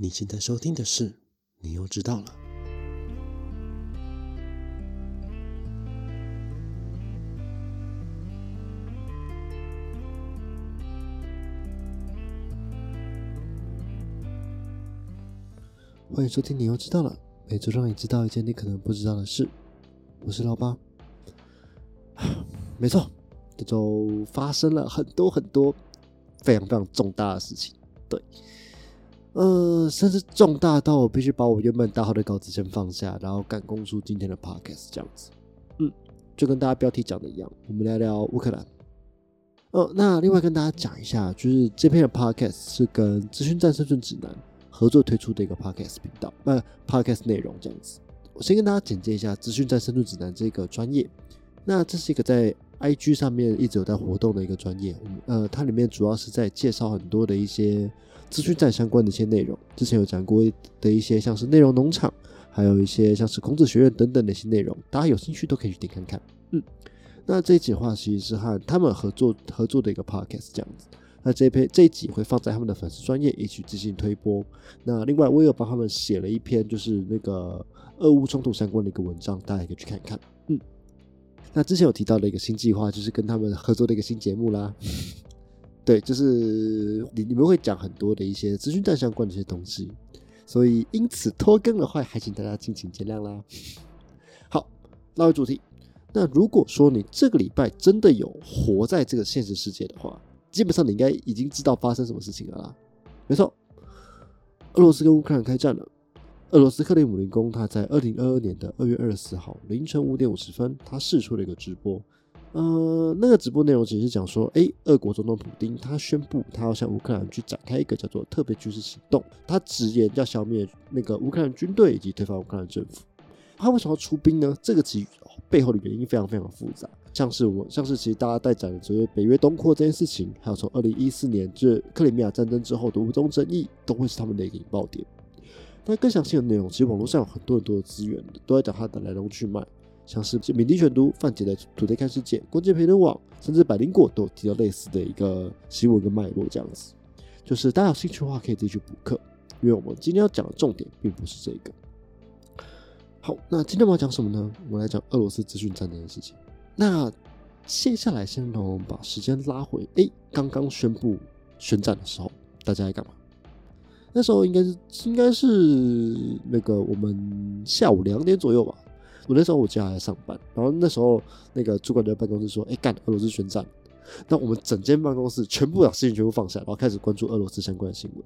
你现在收听的是，你又知道了。欢迎收听，你又知道了。每周让你知道一件你可能不知道的事。我是老八。没错，这周发生了很多很多非常非常重大的事情。对。呃，甚至重大到我必须把我原本打好的稿子先放下，然后赶工出今天的 podcast 这样子。嗯，就跟大家标题讲的一样，我们聊聊乌克兰。哦，那另外跟大家讲一下，就是这篇的 podcast 是跟资讯战生存指南合作推出的一个 podcast 频道，那 podcast 内容这样子。我先跟大家简介一下资讯战生存指南这个专业。那这是一个在 IG 上面一直有在活动的一个专业，呃，它里面主要是在介绍很多的一些。资讯站相关的一些内容，之前有讲过的一些，像是内容农场，还有一些像是孔子学院等等的一些内容，大家有兴趣都可以去点看看。嗯，那这一集的话，其实是和他们合作合作的一个 podcast 这样子。那这篇这一集会放在他们的粉丝专业一起进行推播。那另外，我也有帮他们写了一篇，就是那个俄乌冲突相关的一个文章，大家可以去看一看。嗯，那之前有提到的一个新计划，就是跟他们合作的一个新节目啦。对，就是你你们会讲很多的一些资讯站相关的一些东西，所以因此拖更的话，还请大家敬请见谅啦。好，拉回主题，那如果说你这个礼拜真的有活在这个现实世界的话，基本上你应该已经知道发生什么事情了啦。没错，俄罗斯跟乌克兰开战了。俄罗斯克里姆林宫他在二零二二年的二月二十四号凌晨五点五十分，他试出了一个直播。呃，那个直播内容其实是讲说，哎，俄国总统普京他宣布他要向乌克兰去展开一个叫做特别军事行动，他直言要消灭那个乌克兰军队以及推翻乌克兰政府。他为什么要出兵呢？这个其实背后的原因非常非常复杂，像是我像是其实大家在讲的所谓北约东扩这件事情，还有从二零一四年这克里米亚战争之后的乌中争议，都会是他们的一个引爆点。但更详细的内容，其实网络上有很多很多的资源都在讲它的来龙去脉。像是敏迪选读、范姐的土地看世界、关键评论网，甚至百灵果都提到类似的一个新闻跟脉络，这样子。就是大家有兴趣的话，可以自己去补课，因为我们今天要讲的重点并不是这个。好，那今天我们要讲什么呢？我们来讲俄罗斯资讯战这件事情。那接下来先让我们把时间拉回，哎，刚刚宣布宣战的时候，大家在干嘛？那时候应该是应该是那个我们下午两点左右吧。我那时候我家还在上班，然后那时候那个主管就在办公室说：“哎，干俄罗斯宣战。”那我们整间办公室全部把事情全部放下，然后开始关注俄罗斯相关的新闻。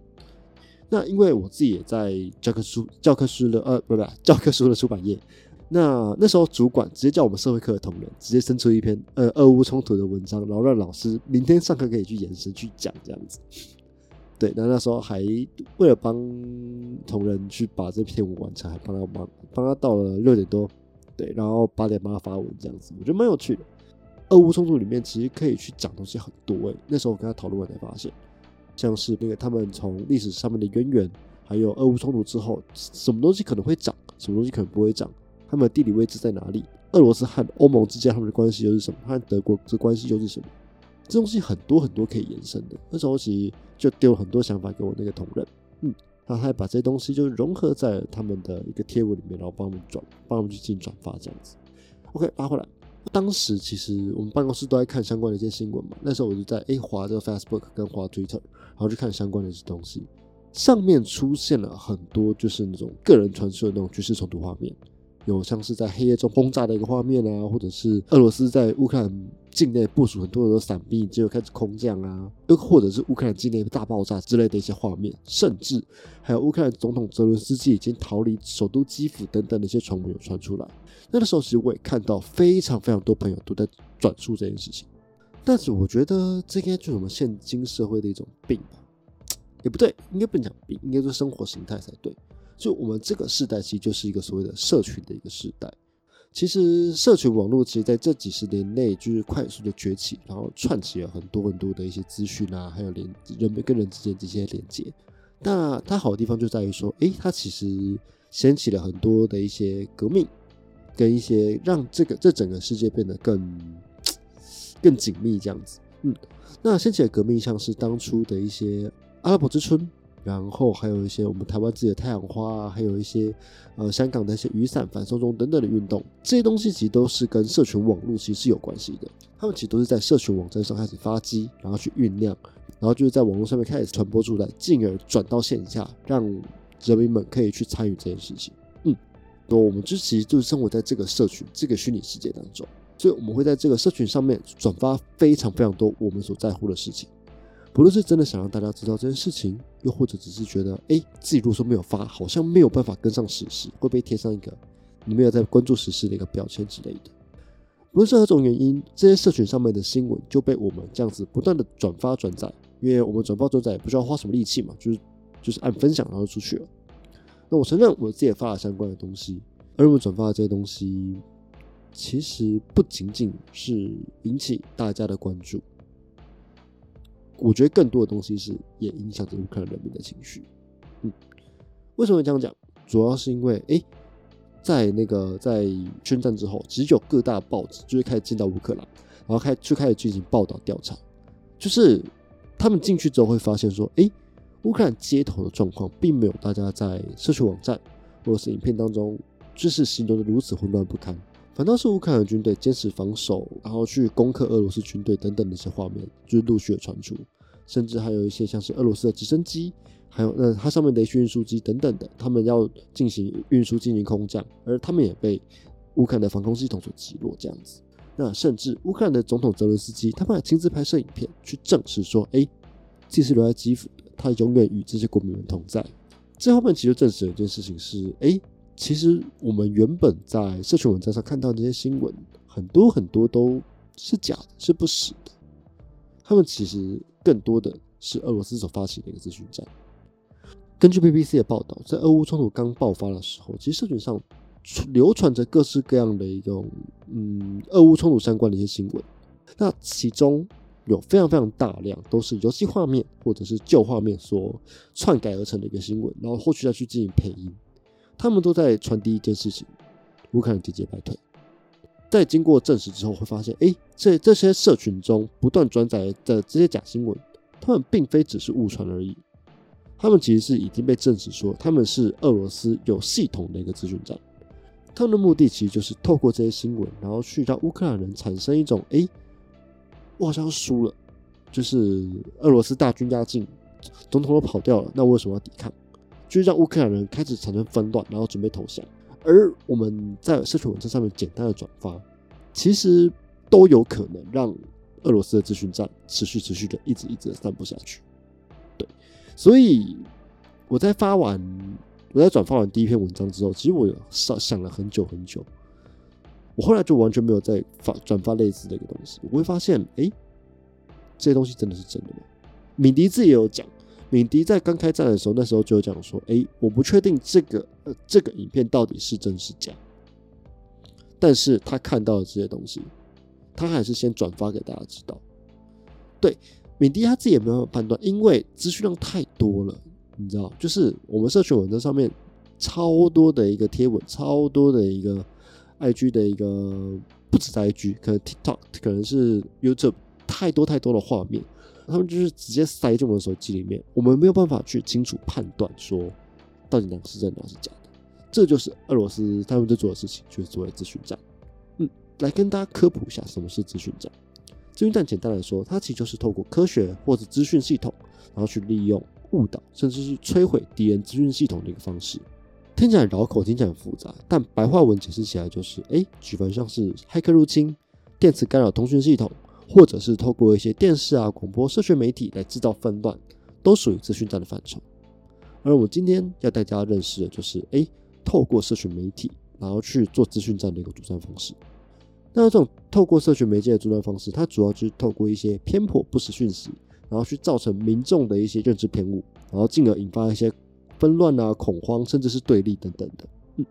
那因为我自己也在教科书教科书的呃不不教科书的出版业，那 那时候主管直接叫我们社会课的同仁直接生出一篇呃俄乌冲突的文章，然后让老师明天上课可以去延伸去讲这样子。对，那那时候还为了帮同仁去把这篇文完成，还帮他忙帮他到了六点多。对，然后八点八发文这样子，我觉得蛮有趣的。俄乌冲突里面其实可以去讲东西很多诶。那时候我跟他讨论完才发现，像是那个他们从历史上面的渊源，还有俄乌冲突之后什么东西可能会涨，什么东西可能不会涨，他们的地理位置在哪里？俄罗斯和欧盟之间他们的关系又是什么？和德国这关系又是什么？这东西很多很多可以延伸的。那时候其实就丢了很多想法给我那个同仁，嗯。那他还把这些东西就融合在他们的一个贴文里面，然后帮我们转，帮我们去进行转发这样子。OK，发回来，当时其实我们办公室都在看相关的一些新闻嘛。那时候我就在 A 滑这个 Facebook 跟划 Twitter，然后去看相关的一些东西，上面出现了很多就是那种个人传说的那种军事冲突画面。有像是在黑夜中轰炸的一个画面啊，或者是俄罗斯在乌克兰境内部署很多的伞兵，结果开始空降啊，又或者是乌克兰境内大爆炸之类的一些画面，甚至还有乌克兰总统泽伦斯基已经逃离首都基辅等等的一些传闻有传出来。那个时候其实我也看到非常非常多朋友都在转述这件事情，但是我觉得这应该就是我们现今社会的一种病吧，也不对，应该不能讲病，应该说生活形态才对。就我们这个时代，其实就是一个所谓的社群的一个时代。其实，社群网络其实在这几十年内就是快速的崛起，然后串起了很多很多的一些资讯啊，还有连人们跟人之间这些连接。那它好的地方就在于说，诶，它其实掀起了很多的一些革命，跟一些让这个这整个世界变得更更紧密这样子。嗯，那掀起的革命像是当初的一些阿拉伯之春。然后还有一些我们台湾自己的太阳花啊，还有一些呃香港的一些雨伞、反送中等等的运动，这些东西其实都是跟社群网络其实是有关系的。他们其实都是在社群网站上开始发机，然后去酝酿，然后就是在网络上面开始传播出来，进而转到线下，让人民们可以去参与这件事情。嗯，那我们就其实就是生活在这个社群、这个虚拟世界当中，所以我们会在这个社群上面转发非常非常多我们所在乎的事情。不论是真的想让大家知道这件事情，又或者只是觉得，哎，自己如果说没有发，好像没有办法跟上时事，会被贴上一个你没有在关注时事的一个标签之类的。无论是何种原因，这些社群上面的新闻就被我们这样子不断的转发转载，因为我们转发转载也不需要花什么力气嘛，就是就是按分享然后出去了。那我承认我自己也发了相关的东西，而我们转发的这些东西，其实不仅仅是引起大家的关注。我觉得更多的东西是也影响着乌克兰人民的情绪。嗯，为什么会这样讲？主要是因为，哎，在那个在宣战之后，其实有各大报纸就会开始进到乌克兰，然后开就开始进行报道调查。就是他们进去之后会发现说，哎，乌克兰街头的状况并没有大家在社区网站或者是影片当中就是形容的如此混乱不堪。反倒是乌克兰军队坚持防守，然后去攻克俄罗斯军队等等的一些画面，就是陆续的传出，甚至还有一些像是俄罗斯的直升机，还有那它上面的一些运输机等等的，他们要进行运输进行空降，而他们也被乌克兰的防空系统所击落这样子。那甚至乌克兰的总统泽伦斯基，他们还亲自拍摄影片去证实说，哎，自己是留在基辅，他永远与这些国民们同在。这后面其实证实了一件事情是，哎。其实我们原本在社群网站上看到这些新闻，很多很多都是假的，是不实的。他们其实更多的是俄罗斯所发起的一个资讯战。根据 BBC 的报道，在俄乌冲突刚爆发的时候，其实社群上流传着各式各样的一种嗯俄乌冲突相关的一些新闻。那其中有非常非常大量都是游戏画面或者是旧画面所篡改而成的一个新闻，然后后续再去进行配音。他们都在传递一件事情：乌克兰节节败退。在经过证实之后，会发现，哎，这这些社群中不断转载的这些假新闻，他们并非只是误传而已。他们其实是已经被证实说，他们是俄罗斯有系统的一个资讯站。他们的目的其实就是透过这些新闻，然后去让乌克兰人产生一种：哎，我好像输了，就是俄罗斯大军压境，总统都跑掉了，那我为什么要抵抗？就是让乌克兰人开始产生纷乱，然后准备投降。而我们在社群网站上面简单的转发，其实都有可能让俄罗斯的资讯站持续持续的一直一直的散布下去。对，所以我在发完我在转发完第一篇文章之后，其实我有想想了很久很久。我后来就完全没有再发转发类似的一个东西。我会发现，哎，这些东西真的是真的吗？敏迪自己也有讲。敏迪在刚开战的时候，那时候就讲说：“哎，我不确定这个呃这个影片到底是真是假。”但是他看到了这些东西，他还是先转发给大家知道。对，敏迪他自己也没有判断，因为资讯量太多了，你知道，就是我们社群网站上面超多的一个贴文，超多的一个 IG 的一个不止在 IG，可能 TikTok，可能是 YouTube，太多太多的画面。他们就是直接塞进我们的手机里面，我们没有办法去清楚判断说到底哪个是真的，哪个是假的。这就是俄罗斯他们在做的事情，就是作为资讯战。嗯，来跟大家科普一下什么是资讯战。资讯战简单来说，它其实就是透过科学或者资讯系统，然后去利用误导甚至是摧毁敌人资讯系统的一个方式。听起来绕口，听起来很复杂，但白话文解释起来就是：哎，举凡像是骇客入侵、电磁干扰通讯系统。或者是透过一些电视啊、广播、社群媒体来制造纷乱，都属于资讯战的范畴。而我今天要带大家认识的就是，哎，透过社群媒体，然后去做资讯战的一个主战方式。那这种透过社群媒介的主战方式，它主要就是透过一些偏颇不实讯息，然后去造成民众的一些认知偏误，然后进而引发一些纷乱啊、恐慌，甚至是对立等等的。嗯。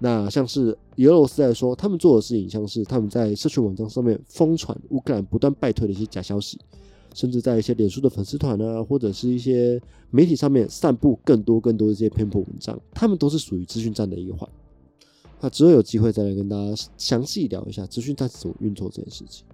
那像是以俄罗斯来说，他们做的事情像是他们在社群网站上面疯传乌克兰不断败退的一些假消息，甚至在一些脸书的粉丝团啊，或者是一些媒体上面散布更多更多的一些偏颇文章，他们都是属于资讯战的一环。那之后有机会再来跟大家详细聊一下资讯战是怎么运作这件事情。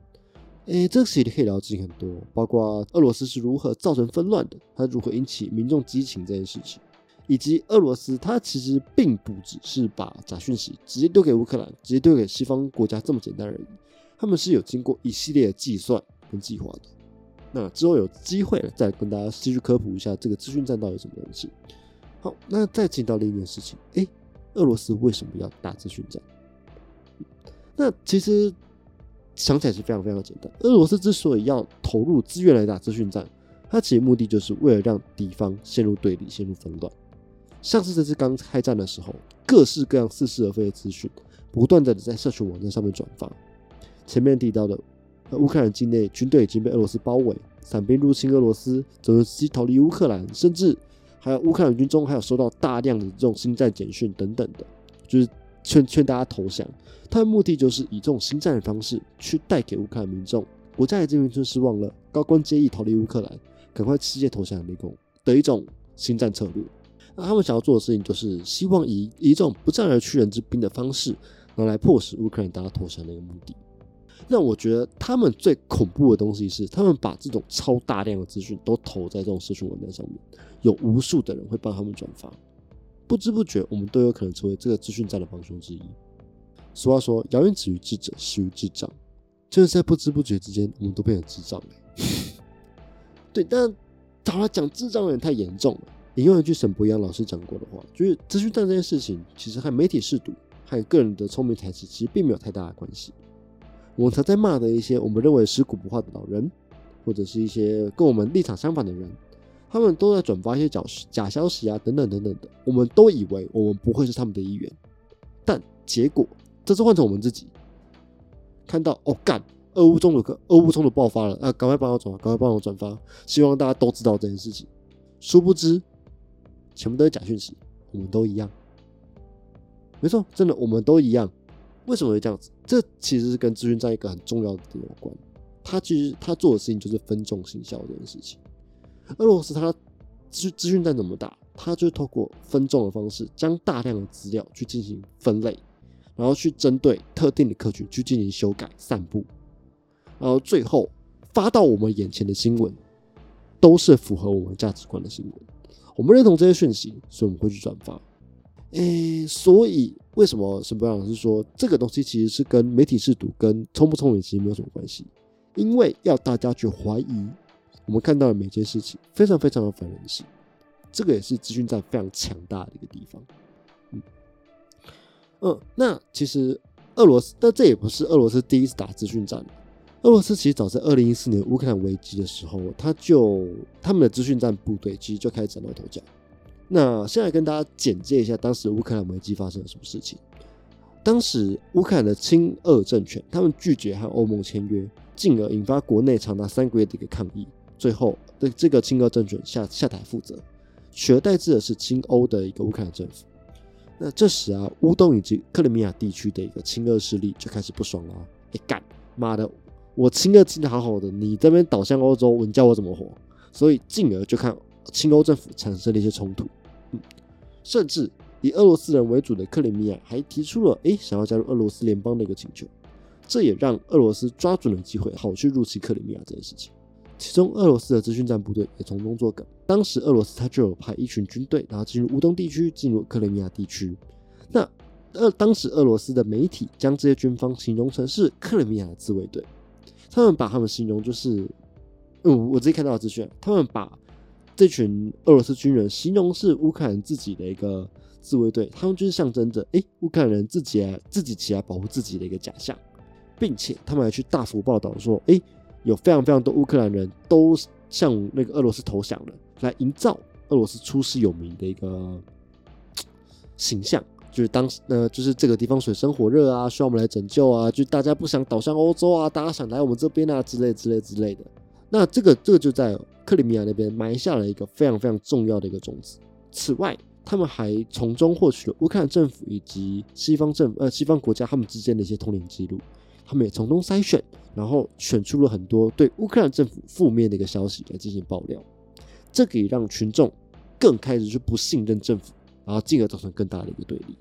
诶，这个系列可以聊的事情很多，包括俄罗斯是如何造成纷乱的，它如何引起民众激情这件事情，以及俄罗斯它其实并不只是把假讯息直接丢给乌克兰，直接丢给西方国家这么简单而已，他们是有经过一系列的计算跟计划的。那之后有机会，再跟大家继续科普一下这个资讯战到底什么东西。好，那再进到另一件事情，诶，俄罗斯为什么要打资讯战？那其实。想起来是非常非常简单。俄罗斯之所以要投入资源来打资讯战，它其实目的就是为了让敌方陷入对立、陷入纷乱。像是这次刚开战的时候，各式各样似是而非的资讯不断的在社群网站上面转发。前面提到的，乌克兰境内军队已经被俄罗斯包围，伞兵入侵俄罗斯，泽连斯基逃离乌克兰，甚至还有乌克兰军中还有收到大量的这种星战简讯等等的，就是。劝劝大家投降，他的目的就是以这种新战的方式去带给乌克兰民众，国家已经名村失望了，高官皆意逃离乌克兰，赶快世界投降立功的一种新战策略。那他们想要做的事情，就是希望以以一种不战而屈人之兵的方式，然后来迫使乌克兰达到投降的一个目的。那我觉得他们最恐怖的东西是，他们把这种超大量的资讯都投在这种社群网站上面，有无数的人会帮他们转发。不知不觉，我们都有可能成为这个资讯战的帮凶之一。俗话说：“谣言止于智者，始于智障。”就是在不知不觉之间，我们都变成智障了。对，但好了，讲智障有点太严重了。引用一句沈博阳老师讲过的话，就是资讯战这件事情，其实和媒体试读、和个人的聪明才智，其实并没有太大的关系。我们常在骂的一些我们认为尸骨不化的老人，或者是一些跟我们立场相反的人。他们都在转发一些假假消息啊，等等等等的。我们都以为我们不会是他们的一员，但结果这次换成我们自己看到哦，干，俄乌冲突，俄乌冲突爆发了啊！赶快帮我转发，赶快帮我转发，希望大家都知道这件事情。殊不知，全部都是假讯息，我们都一样。没错，真的，我们都一样。为什么会这样子？这其实是跟资讯站一个很重要的点有关。他其实他做的事情就是分众行销这件事情。俄罗斯它资资讯站怎么打？它就透过分众的方式，将大量的资料去进行分类，然后去针对特定的客群去进行修改、散布，然后最后发到我们眼前的新闻，都是符合我们价值观的新闻。我们认同这些讯息，所以我们会去转发。诶，所以为什么沈博老师说这个东西其实是跟媒体试读跟聪不聪明其实没有什么关系？因为要大家去怀疑。我们看到的每件事情非常非常的反人性，这个也是资讯站非常强大的一个地方。嗯，嗯，那其实俄罗斯，但这也不是俄罗斯第一次打资讯战。俄罗斯其实早在二零一四年乌克兰危机的时候，他就他们的资讯战部队其实就开始崭露头角。那现在跟大家简介一下当时乌克兰危机发生了什么事情。当时乌克兰的亲俄政权，他们拒绝和欧盟签约，进而引发国内长达三个月的一个抗议。最后，对这个亲俄政权下下台负责，取而代之的是亲欧的一个乌克兰政府。那这时啊，乌东以及克里米亚地区的一个亲俄势力就开始不爽了。啊哎干，妈的，我亲热亲的好好的，你这边倒向欧洲，你叫我怎么活？所以进而就看亲欧政府产生了一些冲突。嗯，甚至以俄罗斯人为主的克里米亚还提出了哎想要加入俄罗斯联邦的一个请求。这也让俄罗斯抓准了机会，好去入侵克里米亚这件事情。其中，俄罗斯的资讯站部队也从中作梗。当时，俄罗斯他就有派一群军队，然后进入乌东地区，进入克里米亚地区。那，呃，当时俄罗斯的媒体将这些军方形容成是克里米亚的自卫队。他们把他们形容就是，嗯，我自己看到的资讯，他们把这群俄罗斯军人形容是乌克兰自己的一个自卫队，他们就是象征着，哎，乌克兰人自己啊，自己起来保护自己的一个假象，并且他们还去大幅报道说，哎。有非常非常多乌克兰人都向那个俄罗斯投降了，来营造俄罗斯出师有名的一个形象，就是当时呃，就是这个地方水深火热啊，需要我们来拯救啊，就大家不想倒向欧洲啊，大家想来我们这边啊，之类之类之类的。那这个这个就在克里米亚那边埋下了一个非常非常重要的一个种子。此外，他们还从中获取了乌克兰政府以及西方政府呃西方国家他们之间的一些通联记录。他们也从中筛选，然后选出了很多对乌克兰政府负面的一个消息来进行爆料，这可以让群众更开始去不信任政府，然后进而造成更大的一个对立。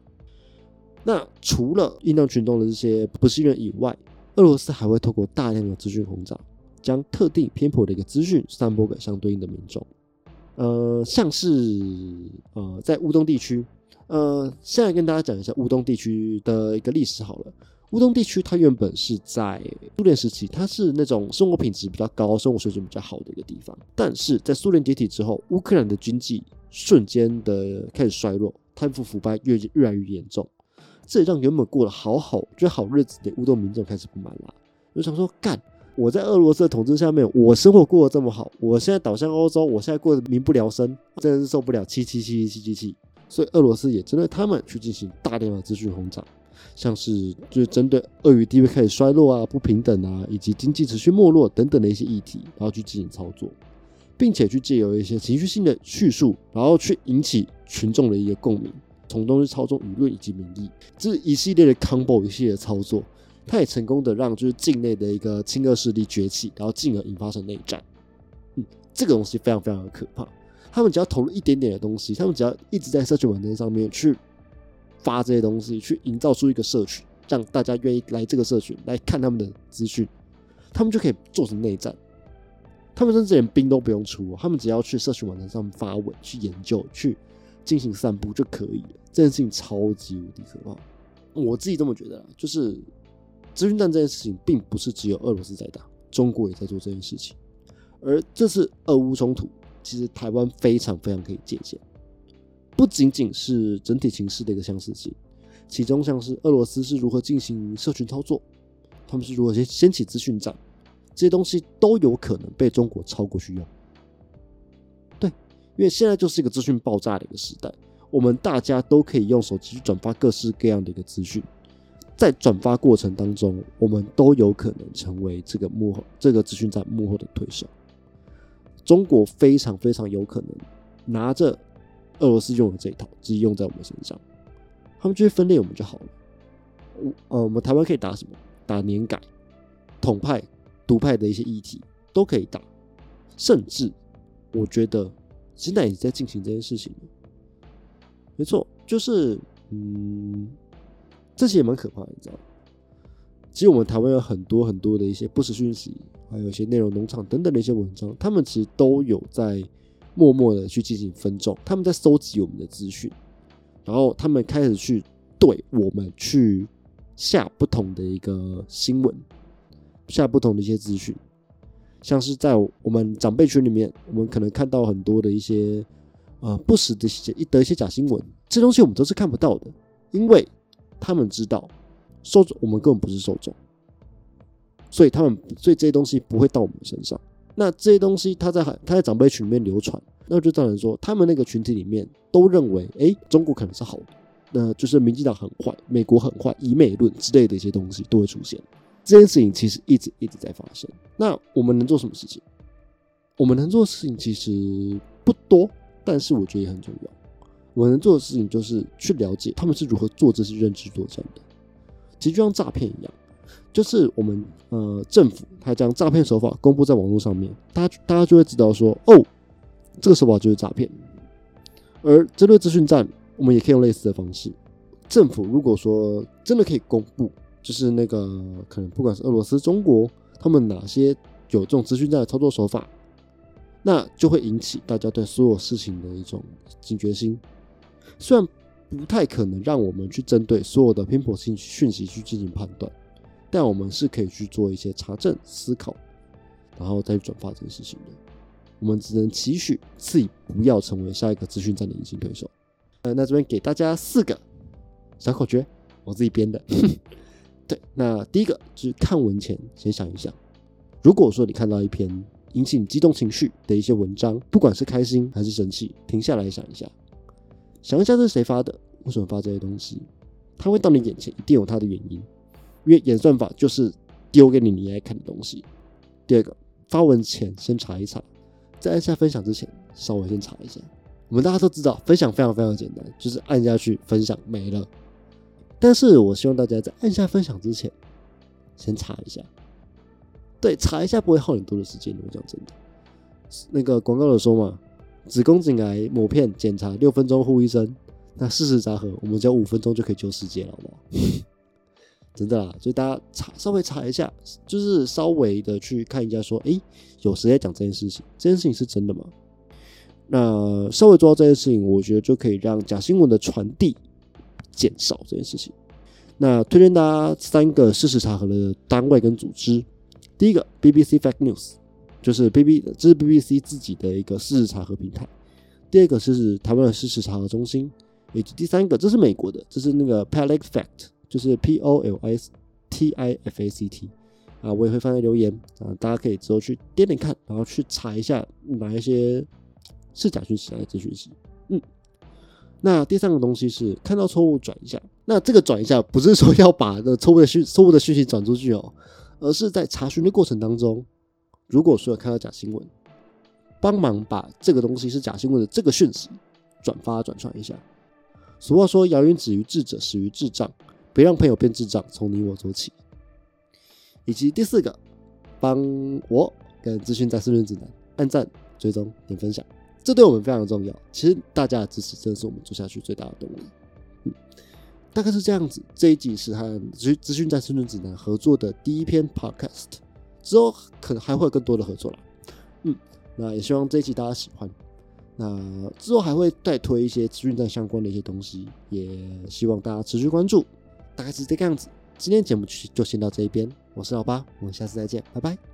那除了应让群众的这些不信任以外，俄罗斯还会透过大量的资讯轰炸，将特定偏颇的一个资讯散播给相对应的民众。呃，像是呃，在乌东地区，呃，现在跟大家讲一下乌东地区的一个历史好了。乌东地区它原本是在苏联时期，它是那种生活品质比较高、生活水准比较好的一个地方。但是在苏联解体之后，乌克兰的经济瞬间的开始衰落，贪腐腐败越越来越严重，这也让原本过得好好、觉得好日子的乌东民众开始不满了，就想说干。我在俄罗斯的统治下面，我生活过得这么好，我现在倒向欧洲，我现在过得民不聊生，真的是受不了，七七七七七七。所以俄罗斯也针对他们去进行大量的资讯轰炸，像是就是针对俄语地位开始衰落啊、不平等啊，以及经济持续没落等等的一些议题，然后去进行操作，并且去借由一些情绪性的叙述，然后去引起群众的一个共鸣，从中去操纵舆论以及民意，这一系列的 combo 一系列操作。他也成功的让就是境内的一个亲俄势力崛起，然后进而引发成内战。嗯，这个东西非常非常的可怕。他们只要投入一点点的东西，他们只要一直在社群网站上面去发这些东西，去营造出一个社群，让大家愿意来这个社群来看他们的资讯，他们就可以做成内战。他们甚至连兵都不用出，他们只要去社群网站上发文、去研究、去进行散布就可以了。这件事情超级无敌可怕，我自己这么觉得，就是。资讯战这件事情，并不是只有俄罗斯在打，中国也在做这件事情。而这次俄乌冲突，其实台湾非常非常可以借鉴，不仅仅是整体形势的一个相似性，其中像是俄罗斯是如何进行社群操作，他们是如何先掀起资讯战，这些东西都有可能被中国超过去用。对，因为现在就是一个资讯爆炸的一个时代，我们大家都可以用手机去转发各式各样的一个资讯。在转发过程当中，我们都有可能成为这个幕后、这个资讯站幕后的推手。中国非常非常有可能拿着俄罗斯用的这一套，直接用在我们身上。他们就会分裂我们就好了。我呃，我们台湾可以打什么？打年改、统派、独派的一些议题都可以打。甚至，我觉得现在也在进行这件事情。没错，就是嗯。这些也蛮可怕的，你知道？其实我们台湾有很多很多的一些不实讯息，还有一些内容农场等等的一些文章，他们其实都有在默默的去进行分众，他们在收集我们的资讯，然后他们开始去对我们去下不同的一个新闻，下不同的一些资讯，像是在我们长辈群里面，我们可能看到很多的一些呃不实的一的一些假新闻，这东西我们都是看不到的，因为。他们知道受众，我们根本不是受众，所以他们，所以这些东西不会到我们身上。那这些东西，他在他在长辈群里面流传，那就造成说，他们那个群体里面都认为，哎，中国可能是好的，那就是民进党很坏，美国很坏，以美论之类的一些东西都会出现。这件事情其实一直一直在发生。那我们能做什么事情？我们能做的事情其实不多，但是我觉得也很重要。我能做的事情就是去了解他们是如何做这些认知作战的，其实就像诈骗一样，就是我们呃政府他将诈骗手法公布在网络上面，大家大家就会知道说哦，这个手法就是诈骗。而针对资讯战，我们也可以用类似的方式，政府如果说真的可以公布，就是那个可能不管是俄罗斯、中国，他们哪些有这种资讯站的操作手法，那就会引起大家对所有事情的一种警觉心。虽然不太可能让我们去针对所有的偏颇性讯息去进行判断，但我们是可以去做一些查证、思考，然后再去转发这件事情的。我们只能期许自己不要成为下一个资讯站的隐形对手。呃，那这边给大家四个小口诀，我自己编的。对，那第一个就是看文前先想一想，如果说你看到一篇引起你激动情绪的一些文章，不管是开心还是生气，停下来想一下。想一下，这是谁发的？为什么发这些东西？他会到你眼前，一定有他的原因。因为演算法就是丢给你你爱看的东西。第二个，发文前先查一查，在按下分享之前，稍微先查一下。我们大家都知道，分享非常非常简单，就是按下去分享没了。但是我希望大家在按下分享之前，先查一下。对，查一下不会耗很多的时间。我讲真的，那个广告有说嘛。子宫颈癌抹片检查六分钟护医生，那事实杂合，我们只要五分钟就可以救世界了，好不好？真的啦，就大家查稍微查一下，就是稍微的去看一下，说，诶，有谁在讲这件事情？这件事情是真的吗？那稍微做到这件事情，我觉得就可以让假新闻的传递减少这件事情。那推荐大家三个事实查核的单位跟组织。第一个 BBC Fact News，就是 B B 这是 BBC 自己的一个事实查核平台。第二个是台湾的事实查核中心，以及第三个这是美国的，这是那个 Palik Fact，就是 P O L I S T I F A C T 啊，我也会放在留言啊，大家可以之后去点点看，然后去查一下哪一些是假讯息，还是真讯息。那第三个东西是看到错误转一下，那这个转一下不是说要把那错误的讯错误的讯息转出去哦。而是在查询的过程当中，如果说有看到假新闻，帮忙把这个东西是假新闻的这个讯息转发转传一下。俗话说：“谣言止于智者，始于智障。”别让朋友变智障，从你我做起。以及第四个，帮我跟资讯在四论指南按赞、追踪、点分享，这对我们非常重要。其实大家的支持真的是我们做下去最大的动力。嗯。大概是这样子，这一集是和资资讯战生存指南合作的第一篇 podcast，之后可能还会有更多的合作了。嗯，那也希望这一集大家喜欢。那之后还会再推一些资讯战相关的一些东西，也希望大家持续关注。大概是这个样子，今天节目就就先到这一边，我是老八，我们下次再见，拜拜。